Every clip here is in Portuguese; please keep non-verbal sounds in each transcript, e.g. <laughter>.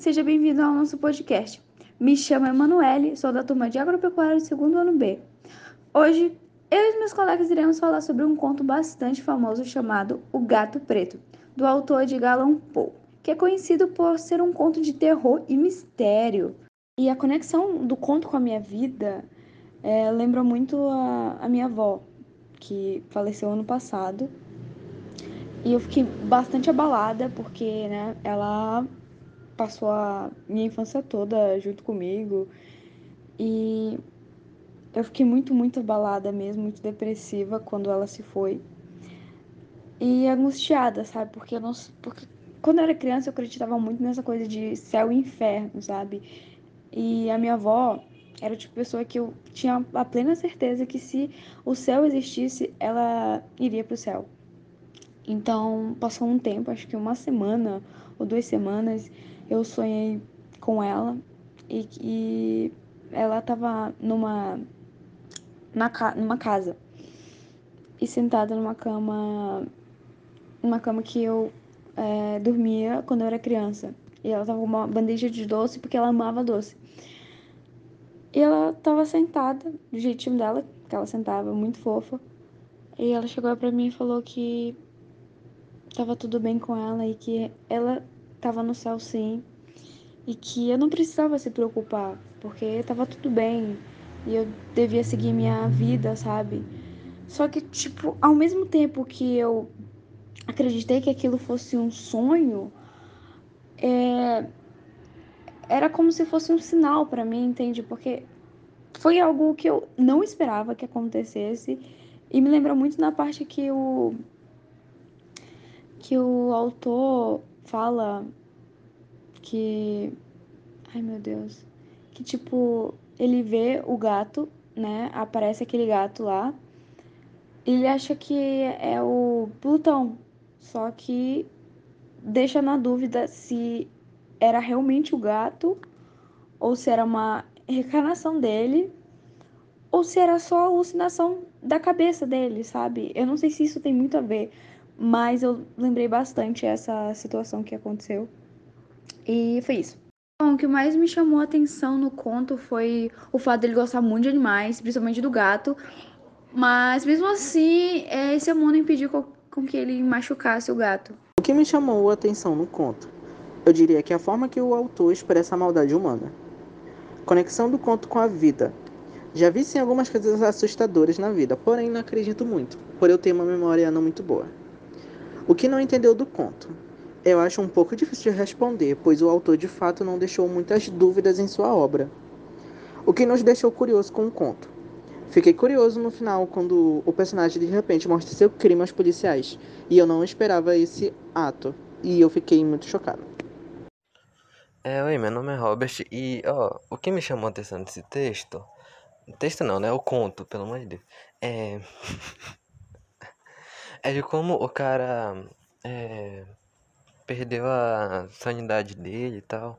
seja bem-vindo ao nosso podcast. Me chamo Emanuele, sou da turma de agropecuária do segundo ano B. Hoje, eu e meus colegas iremos falar sobre um conto bastante famoso chamado O Gato Preto, do autor de Allan Poe, que é conhecido por ser um conto de terror e mistério. E a conexão do conto com a minha vida é, lembra muito a, a minha avó, que faleceu ano passado. E eu fiquei bastante abalada porque né, ela passou a minha infância toda junto comigo. E eu fiquei muito, muito abalada mesmo, muito depressiva quando ela se foi. E angustiada, sabe? Porque eu não. Porque quando eu era criança eu acreditava muito nessa coisa de céu e inferno, sabe? E a minha avó era tipo pessoa que eu tinha a plena certeza que se o céu existisse, ela iria pro céu. Então, passou um tempo, acho que uma semana ou duas semanas, eu sonhei com ela e que ela estava numa na, numa casa e sentada numa cama numa cama que eu é, dormia quando eu era criança. E ela tava com uma bandeja de doce porque ela amava doce. E ela tava sentada do jeitinho dela que ela sentava muito fofa. E ela chegou para mim e falou que tava tudo bem com ela e que ela estava no céu sim e que eu não precisava se preocupar, porque estava tudo bem e eu devia seguir minha vida, sabe? Só que, tipo, ao mesmo tempo que eu acreditei que aquilo fosse um sonho, é... era como se fosse um sinal para mim, entende? Porque foi algo que eu não esperava que acontecesse e me lembra muito na parte que o que o autor fala que. Ai meu Deus. Que tipo, ele vê o gato, né? Aparece aquele gato lá. Ele acha que é o Plutão. Só que deixa na dúvida se era realmente o gato ou se era uma reencarnação dele ou se era só alucinação da cabeça dele, sabe? Eu não sei se isso tem muito a ver, mas eu lembrei bastante essa situação que aconteceu. E foi isso. Bom, o que mais me chamou a atenção no conto foi o fato dele gostar muito de animais, principalmente do gato. Mas mesmo assim, é, esse amor não impediu com que ele machucasse o gato. O que me chamou a atenção no conto? Eu diria que é a forma que o autor expressa a maldade humana. Conexão do conto com a vida. Já vi sim algumas coisas assustadoras na vida, porém não acredito muito, por eu ter uma memória não muito boa. O que não entendeu do conto? Eu acho um pouco difícil de responder, pois o autor de fato não deixou muitas dúvidas em sua obra. O que nos deixou curioso com o conto? Fiquei curioso no final quando o personagem de repente mostra seu crime aos policiais, e eu não esperava esse ato, e eu fiquei muito chocado. É, oi, meu nome é Robert e, ó, o que me chamou a atenção desse texto, texto não, né, o conto, pelo amor de Deus, é <laughs> é de como o cara é, perdeu a sanidade dele e tal,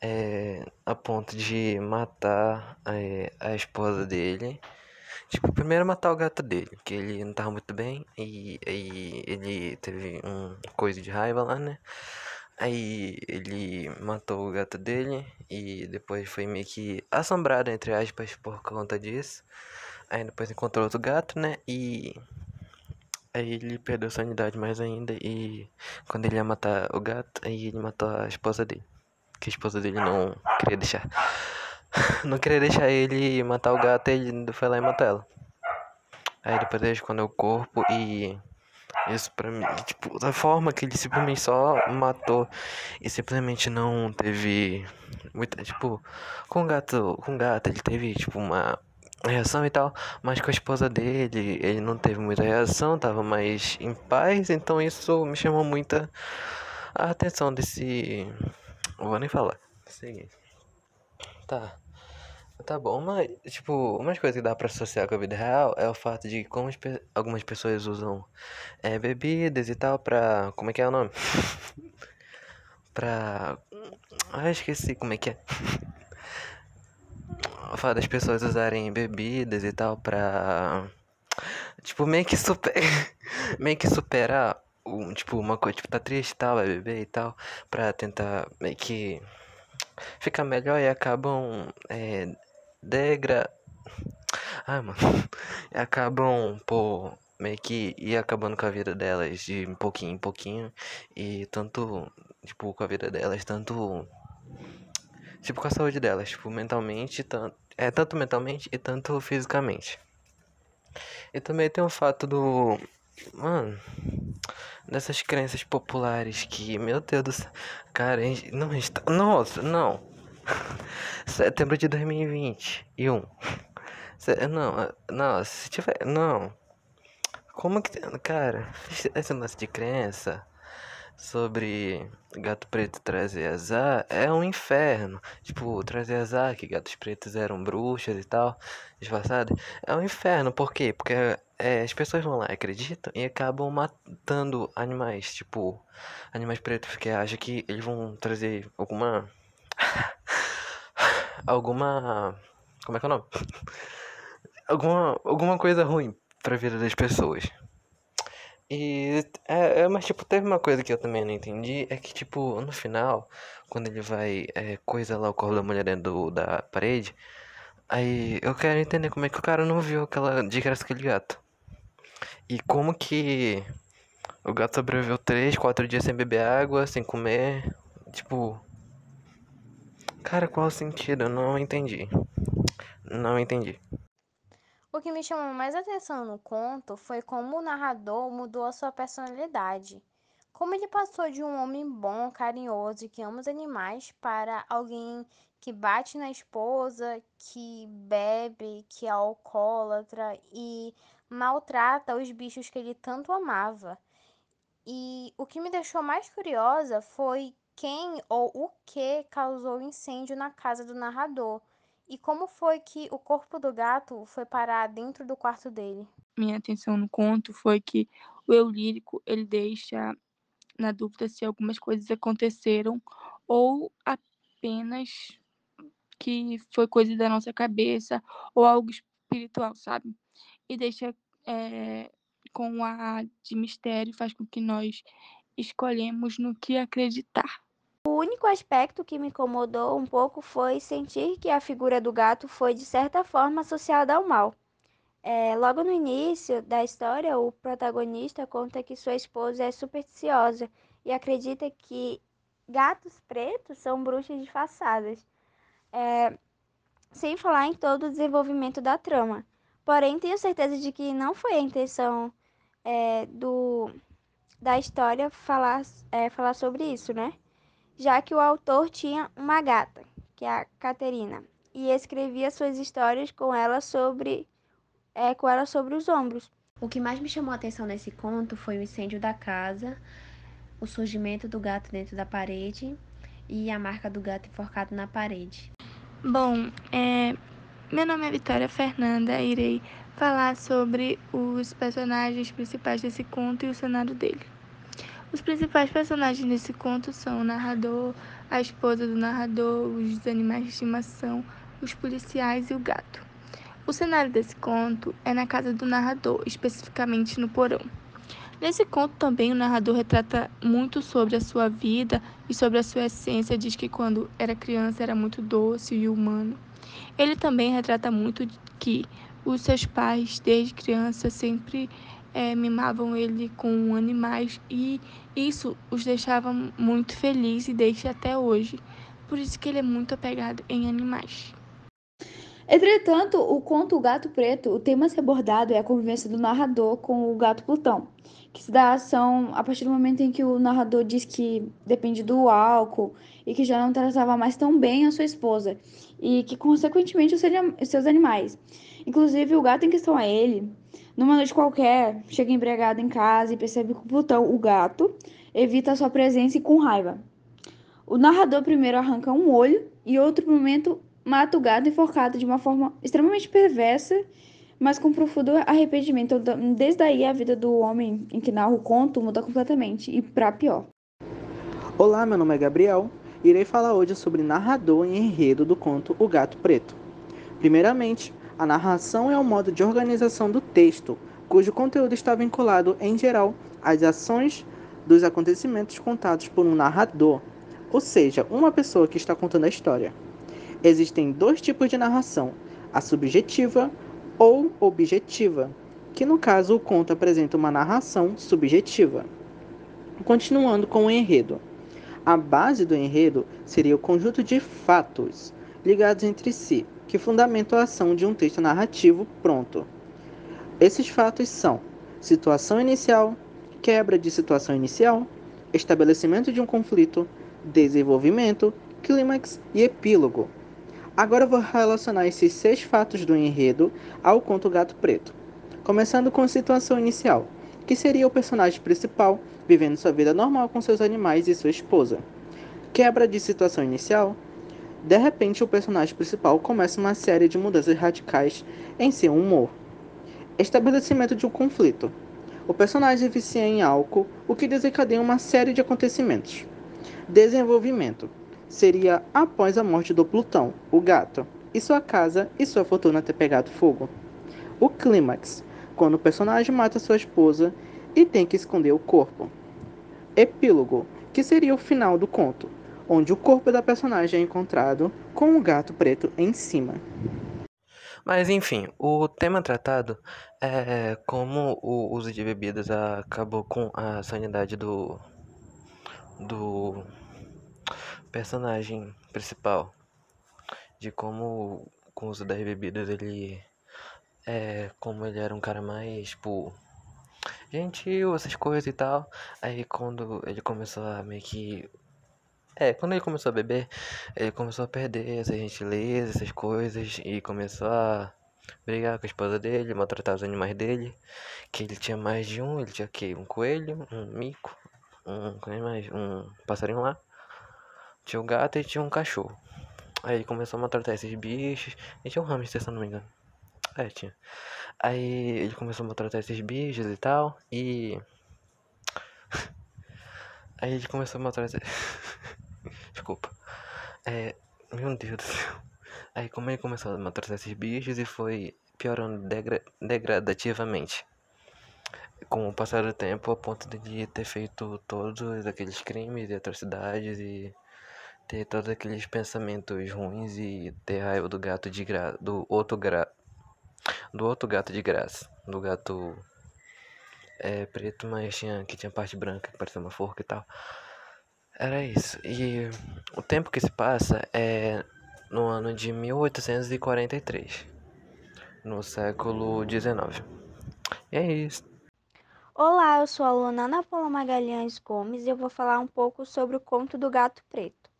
é, a ponto de matar é, a esposa dele. Tipo, primeiro matar o gato dele, que ele não tava muito bem, e aí ele teve um coisa de raiva lá, né? Aí ele matou o gato dele e depois foi meio que assombrado, entre aspas, por conta disso. Aí depois encontrou outro gato, né? E Aí ele perdeu a sanidade mais ainda e quando ele ia matar o gato, aí ele matou a esposa dele. Que a esposa dele não queria deixar. <laughs> Não queria deixar ele matar o gato, ele foi lá e matou ela. Aí depois ele escondeu o corpo e isso pra mim, tipo, da forma que ele simplesmente só matou e simplesmente não teve muita, tipo, com gato, com gato ele teve tipo uma reação e tal, mas com a esposa dele, ele não teve muita reação, tava mais em paz, então isso me chamou muita a atenção desse. Não vou nem falar. Seguinte. Tá. Tá bom, mas, tipo, uma coisa que dá pra associar com a vida real é o fato de como algumas pessoas usam é, bebidas e tal pra. Como é que é o nome? <laughs> pra. Ah, esqueci como é que é fato das pessoas usarem bebidas e tal pra. Tipo, meio que super. <laughs> meio que superar um, tipo, uma coisa, tipo, tá triste e tal, vai beber e tal, pra tentar meio que fica melhor e acabam é, degra. Ai, mano. <laughs> E acabam meio que ir acabando com a vida delas de pouquinho em pouquinho. E tanto, tipo, com a vida delas, tanto. Tipo, com a saúde delas, tipo, mentalmente, tanto, é tanto mentalmente e tanto fisicamente. E também tem o fato do. Mano. Dessas crenças populares que, meu Deus do céu. Cara, não está. Nossa, não. <laughs> Setembro de 2021. Não, não, se tiver. Não. Como que. Cara, esse lance de crença sobre gato preto trazer azar é um inferno. Tipo, trazer azar, que gatos pretos eram bruxas e tal, disfarçado. É um inferno, por quê? Porque é, as pessoas vão lá, acreditam e acabam matando animais, tipo, animais pretos, porque acham que eles vão trazer alguma. <laughs> alguma. Como é que é o nome? <laughs> alguma, alguma coisa ruim pra vida das pessoas. E é, é, mas tipo, teve uma coisa que eu também não entendi, é que tipo, no final, quando ele vai é, coisa lá o corpo da mulher dentro do, da parede, aí eu quero entender como é que o cara não viu aquela desgraça aquele gato. E como que o gato sobreviveu 3, 4 dias sem beber água, sem comer, tipo. Cara, qual o sentido? Eu não entendi. Não entendi. O que me chamou mais atenção no conto foi como o narrador mudou a sua personalidade. Como ele passou de um homem bom, carinhoso e que ama os animais para alguém que bate na esposa, que bebe, que é alcoólatra e maltrata os bichos que ele tanto amava. E o que me deixou mais curiosa foi quem ou o que causou o incêndio na casa do narrador e como foi que o corpo do gato foi parar dentro do quarto dele? Minha atenção no conto foi que o eu lírico ele deixa na dúvida se algumas coisas aconteceram ou apenas que foi coisa da nossa cabeça ou algo espiritual, sabe? E deixa é, com a de mistério faz com que nós escolhemos no que acreditar. Único aspecto que me incomodou um pouco foi sentir que a figura do gato foi de certa forma associada ao mal. É, logo no início da história, o protagonista conta que sua esposa é supersticiosa e acredita que gatos pretos são bruxas disfarçadas, é, sem falar em todo o desenvolvimento da trama. Porém, tenho certeza de que não foi a intenção é, do, da história falar, é, falar sobre isso, né? Já que o autor tinha uma gata, que é a Caterina, e escrevia suas histórias com ela sobre é, com ela sobre os ombros. O que mais me chamou a atenção nesse conto foi o incêndio da casa, o surgimento do gato dentro da parede e a marca do gato enforcado na parede. Bom, é, meu nome é Vitória Fernanda, irei falar sobre os personagens principais desse conto e o cenário dele. Os principais personagens desse conto são o narrador, a esposa do narrador, os animais de estimação, os policiais e o gato. O cenário desse conto é na casa do narrador, especificamente no porão. Nesse conto também o narrador retrata muito sobre a sua vida e sobre a sua essência, diz que quando era criança era muito doce e humano. Ele também retrata muito que os seus pais, desde criança, sempre é, mimavam ele com animais e isso os deixava muito felizes e deixa até hoje. Por isso que ele é muito apegado em animais. Entretanto, o conto O Gato Preto, o tema a ser abordado é a convivência do narrador com o gato Plutão, que se dá ação a partir do momento em que o narrador diz que depende do álcool e que já não tratava mais tão bem a sua esposa e que, consequentemente, os seus animais. Inclusive, o gato em questão a ele, numa noite qualquer, chega embriagado em casa e percebe que o Plutão, o gato, evita sua presença e com raiva. O narrador primeiro arranca um olho e outro momento mata o gato enforcado de uma forma extremamente perversa, mas com profundo arrependimento. Então, desde aí a vida do homem em que narra o conto muda completamente e para pior. Olá, meu nome é Gabriel. Irei falar hoje sobre narrador e enredo do conto O Gato Preto. Primeiramente, a narração é um modo de organização do texto, cujo conteúdo está vinculado, em geral, às ações dos acontecimentos contados por um narrador. ou seja, uma pessoa que está contando a história. Existem dois tipos de narração: a subjetiva ou objetiva, que no caso o conto apresenta uma narração subjetiva. Continuando com o enredo. A base do enredo seria o conjunto de fatos ligados entre si, que fundamentam a ação de um texto narrativo pronto. Esses fatos são situação inicial, quebra de situação inicial, estabelecimento de um conflito, desenvolvimento, clímax e epílogo. Agora vou relacionar esses seis fatos do enredo ao conto Gato Preto. Começando com a situação inicial, que seria o personagem principal vivendo sua vida normal com seus animais e sua esposa. Quebra de situação inicial. De repente, o personagem principal começa uma série de mudanças radicais em seu humor. Estabelecimento de um conflito. O personagem vicia em álcool, o que desencadeia uma série de acontecimentos. Desenvolvimento seria após a morte do Plutão, o gato, e sua casa e sua fortuna ter pegado fogo. O clímax, quando o personagem mata sua esposa e tem que esconder o corpo. Epílogo, que seria o final do conto, onde o corpo da personagem é encontrado com o gato preto em cima. Mas enfim, o tema tratado é como o uso de bebidas acabou com a sanidade do do personagem principal, de como com o uso das bebidas ele é como ele era um cara mais tipo gentil, essas coisas e tal. Aí quando ele começou a meio que é, quando ele começou a beber, ele começou a perder essa gentileza, essas coisas, e começou a brigar com a esposa dele, maltratar os animais dele, que ele tinha mais de um, ele tinha que um coelho, um mico, um, mais, um passarinho lá, tinha um gato e tinha um cachorro. Aí ele começou a maltratar esses bichos, e tinha um hamster, se eu não me engano. É, tinha. Aí ele começou a maltratar esses bichos e tal, e... <laughs> Aí ele começou a maltratar... <laughs> Desculpa. É. Meu Deus do céu. Aí como ele começou a maltratar esses bichos e foi piorando degra degradativamente. Com o passar do tempo, a ponto de ter feito todos aqueles crimes e atrocidades e ter todos aqueles pensamentos ruins e ter raiva do gato de gra do outro gra do outro gato de graça, do gato é preto, mas tinha que tinha parte branca que parecia uma forca e tal. Era isso. E o tempo que se passa é no ano de 1843, no século XIX. E é isso. Olá, eu sou a aluna Ana Paula Magalhães Gomes e eu vou falar um pouco sobre o conto do Gato Preto.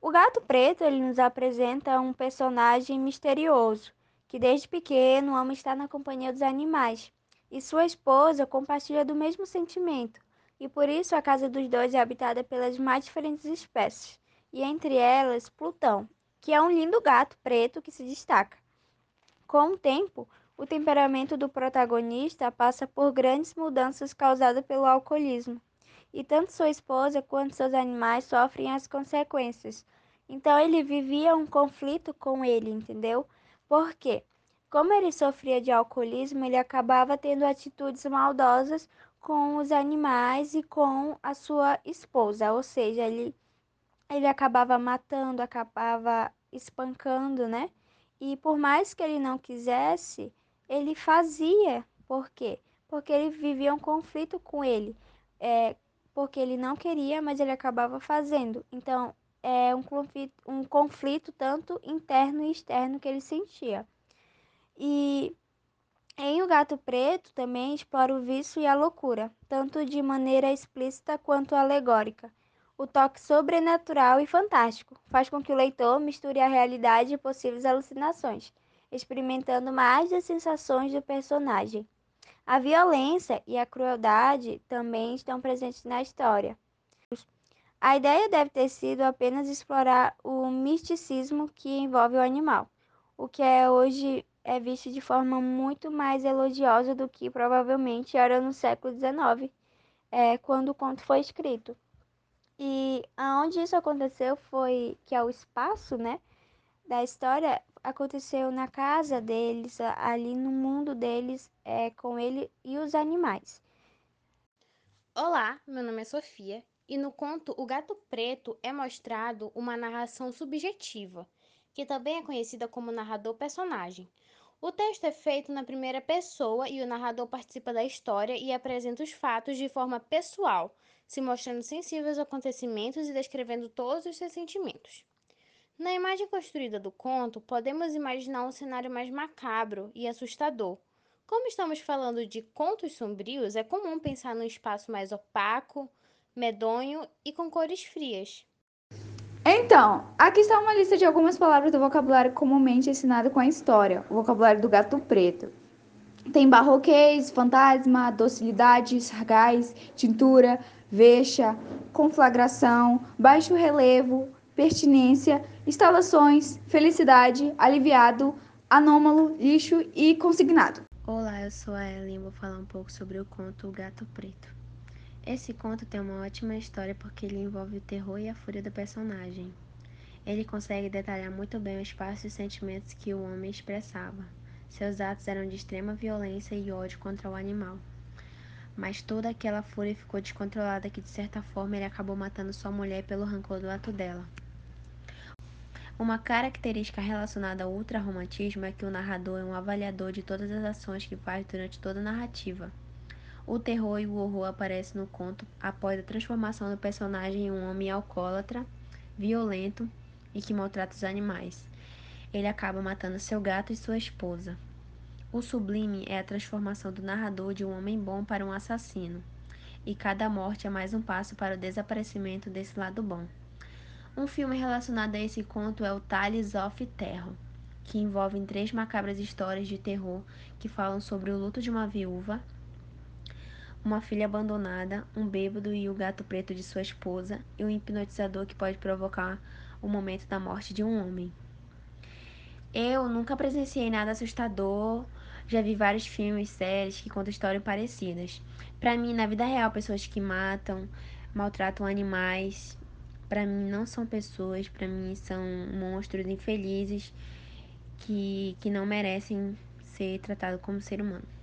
O Gato Preto ele nos apresenta um personagem misterioso que desde pequeno ama estar na companhia dos animais e sua esposa compartilha do mesmo sentimento e por isso a casa dos dois é habitada pelas mais diferentes espécies, e entre elas Plutão, que é um lindo gato preto que se destaca. Com o tempo, o temperamento do protagonista passa por grandes mudanças causadas pelo alcoolismo, e tanto sua esposa quanto seus animais sofrem as consequências. Então ele vivia um conflito com ele, entendeu? Por quê? Como ele sofria de alcoolismo, ele acabava tendo atitudes maldosas com os animais e com a sua esposa, ou seja, ele, ele acabava matando, acabava espancando, né? E por mais que ele não quisesse, ele fazia. Por quê? Porque ele vivia um conflito com ele. É, porque ele não queria, mas ele acabava fazendo. Então, é um conflito, um conflito tanto interno e externo que ele sentia. E Gato Preto também explora o vício e a loucura, tanto de maneira explícita quanto alegórica. O toque sobrenatural e fantástico faz com que o leitor misture a realidade e possíveis alucinações, experimentando mais das sensações do personagem. A violência e a crueldade também estão presentes na história. A ideia deve ter sido apenas explorar o misticismo que envolve o animal, o que é hoje é visto de forma muito mais elogiosa do que provavelmente era no século XIX, é, quando o conto foi escrito. E aonde isso aconteceu foi que é o espaço, né, da história aconteceu na casa deles, ali no mundo deles, é, com ele e os animais. Olá, meu nome é Sofia E no conto O Gato Preto é mostrado uma narração subjetiva, que também é conhecida como narrador-personagem. O texto é feito na primeira pessoa e o narrador participa da história e apresenta os fatos de forma pessoal, se mostrando sensível aos acontecimentos e descrevendo todos os seus sentimentos. Na imagem construída do conto, podemos imaginar um cenário mais macabro e assustador. Como estamos falando de contos sombrios, é comum pensar num espaço mais opaco, medonho e com cores frias. Então, aqui está uma lista de algumas palavras do vocabulário comumente ensinado com a história, o vocabulário do gato preto. Tem barroquês, fantasma, docilidade, sargás, tintura, vexa, conflagração, baixo relevo, pertinência, instalações, felicidade, aliviado, anômalo, lixo e consignado. Olá, eu sou a Ellen e vou falar um pouco sobre o conto O Gato Preto. Esse conto tem uma ótima história porque ele envolve o terror e a fúria do personagem. Ele consegue detalhar muito bem o espaço e os sentimentos que o homem expressava. Seus atos eram de extrema violência e ódio contra o animal. Mas toda aquela fúria ficou descontrolada que, de certa forma, ele acabou matando sua mulher pelo rancor do ato dela. Uma característica relacionada ao ultrarromantismo é que o narrador é um avaliador de todas as ações que faz durante toda a narrativa. O terror e o horror aparecem no conto após a transformação do personagem em um homem alcoólatra, violento e que maltrata os animais. Ele acaba matando seu gato e sua esposa. O sublime é a transformação do narrador de um homem bom para um assassino, e cada morte é mais um passo para o desaparecimento desse lado bom. Um filme relacionado a esse conto é o Tales of Terror, que envolve três macabras histórias de terror que falam sobre o luto de uma viúva, uma filha abandonada, um bêbado e o gato preto de sua esposa, e um hipnotizador que pode provocar o momento da morte de um homem. Eu nunca presenciei nada assustador, já vi vários filmes, séries que contam histórias parecidas. Para mim, na vida real, pessoas que matam, maltratam animais, para mim não são pessoas, para mim são monstros infelizes que, que não merecem ser tratados como ser humano.